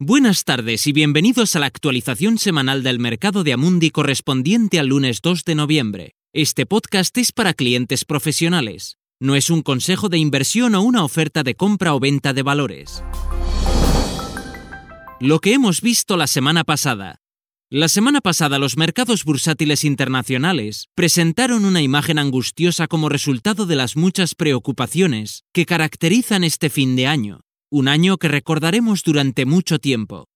Buenas tardes y bienvenidos a la actualización semanal del mercado de Amundi correspondiente al lunes 2 de noviembre. Este podcast es para clientes profesionales. No es un consejo de inversión o una oferta de compra o venta de valores. Lo que hemos visto la semana pasada. La semana pasada los mercados bursátiles internacionales presentaron una imagen angustiosa como resultado de las muchas preocupaciones que caracterizan este fin de año, un año que recordaremos durante mucho tiempo.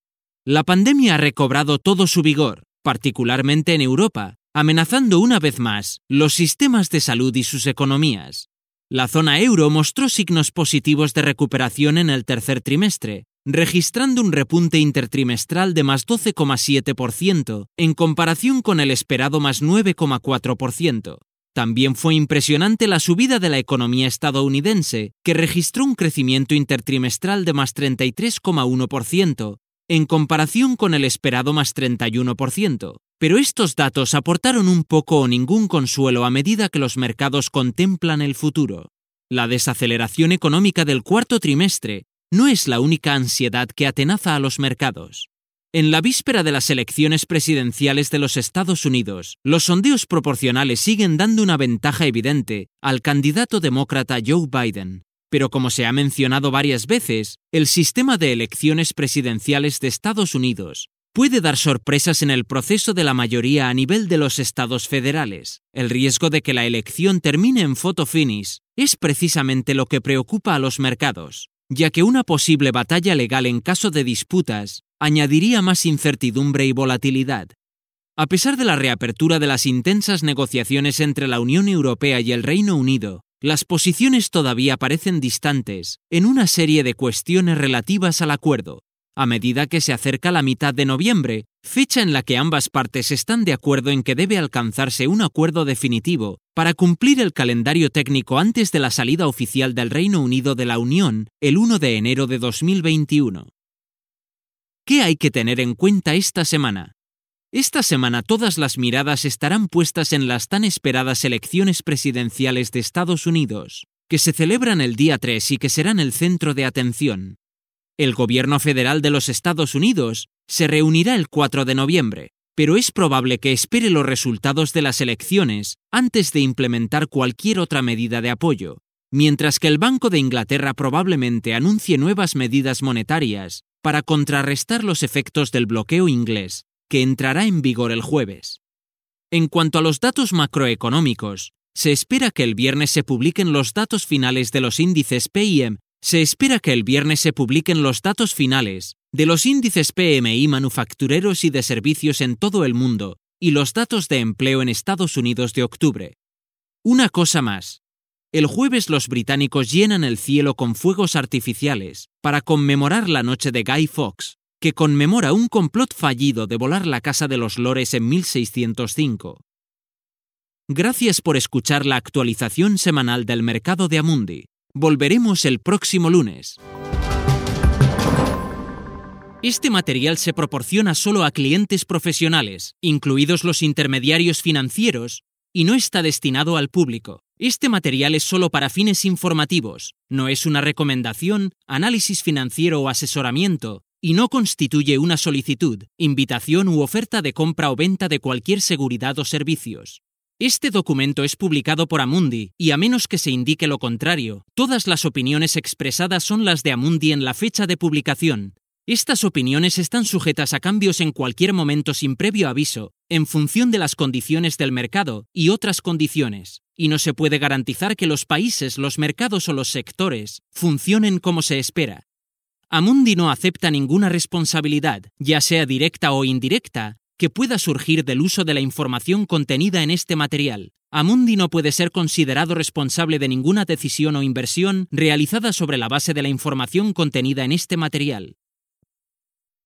La pandemia ha recobrado todo su vigor, particularmente en Europa, amenazando una vez más los sistemas de salud y sus economías. La zona euro mostró signos positivos de recuperación en el tercer trimestre, registrando un repunte intertrimestral de más 12,7% en comparación con el esperado más 9,4%. También fue impresionante la subida de la economía estadounidense, que registró un crecimiento intertrimestral de más 33,1%, en comparación con el esperado más 31%. Pero estos datos aportaron un poco o ningún consuelo a medida que los mercados contemplan el futuro. La desaceleración económica del cuarto trimestre no es la única ansiedad que atenaza a los mercados. En la víspera de las elecciones presidenciales de los Estados Unidos, los sondeos proporcionales siguen dando una ventaja evidente al candidato demócrata Joe Biden. Pero como se ha mencionado varias veces, el sistema de elecciones presidenciales de Estados Unidos puede dar sorpresas en el proceso de la mayoría a nivel de los estados federales. El riesgo de que la elección termine en photo finish es precisamente lo que preocupa a los mercados, ya que una posible batalla legal en caso de disputas añadiría más incertidumbre y volatilidad. A pesar de la reapertura de las intensas negociaciones entre la Unión Europea y el Reino Unido, las posiciones todavía parecen distantes en una serie de cuestiones relativas al acuerdo. A medida que se acerca la mitad de noviembre, fecha en la que ambas partes están de acuerdo en que debe alcanzarse un acuerdo definitivo para cumplir el calendario técnico antes de la salida oficial del Reino Unido de la Unión el 1 de enero de 2021. ¿Qué hay que tener en cuenta esta semana? Esta semana todas las miradas estarán puestas en las tan esperadas elecciones presidenciales de Estados Unidos, que se celebran el día 3 y que serán el centro de atención. El gobierno federal de los Estados Unidos se reunirá el 4 de noviembre, pero es probable que espere los resultados de las elecciones antes de implementar cualquier otra medida de apoyo, mientras que el Banco de Inglaterra probablemente anuncie nuevas medidas monetarias para contrarrestar los efectos del bloqueo inglés, que entrará en vigor el jueves. En cuanto a los datos macroeconómicos, se espera que el viernes se publiquen los datos finales de los índices PIM, se espera que el viernes se publiquen los datos finales de los índices PMI manufactureros y de servicios en todo el mundo y los datos de empleo en Estados Unidos de octubre. Una cosa más, el jueves los británicos llenan el cielo con fuegos artificiales para conmemorar la noche de Guy Fawkes, que conmemora un complot fallido de volar la Casa de los Lores en 1605. Gracias por escuchar la actualización semanal del mercado de Amundi. Volveremos el próximo lunes. Este material se proporciona solo a clientes profesionales, incluidos los intermediarios financieros, y no está destinado al público. Este material es solo para fines informativos, no es una recomendación, análisis financiero o asesoramiento, y no constituye una solicitud, invitación u oferta de compra o venta de cualquier seguridad o servicios. Este documento es publicado por Amundi, y a menos que se indique lo contrario, todas las opiniones expresadas son las de Amundi en la fecha de publicación, estas opiniones están sujetas a cambios en cualquier momento sin previo aviso, en función de las condiciones del mercado y otras condiciones, y no se puede garantizar que los países, los mercados o los sectores funcionen como se espera. Amundi no acepta ninguna responsabilidad, ya sea directa o indirecta, que pueda surgir del uso de la información contenida en este material. Amundi no puede ser considerado responsable de ninguna decisión o inversión realizada sobre la base de la información contenida en este material.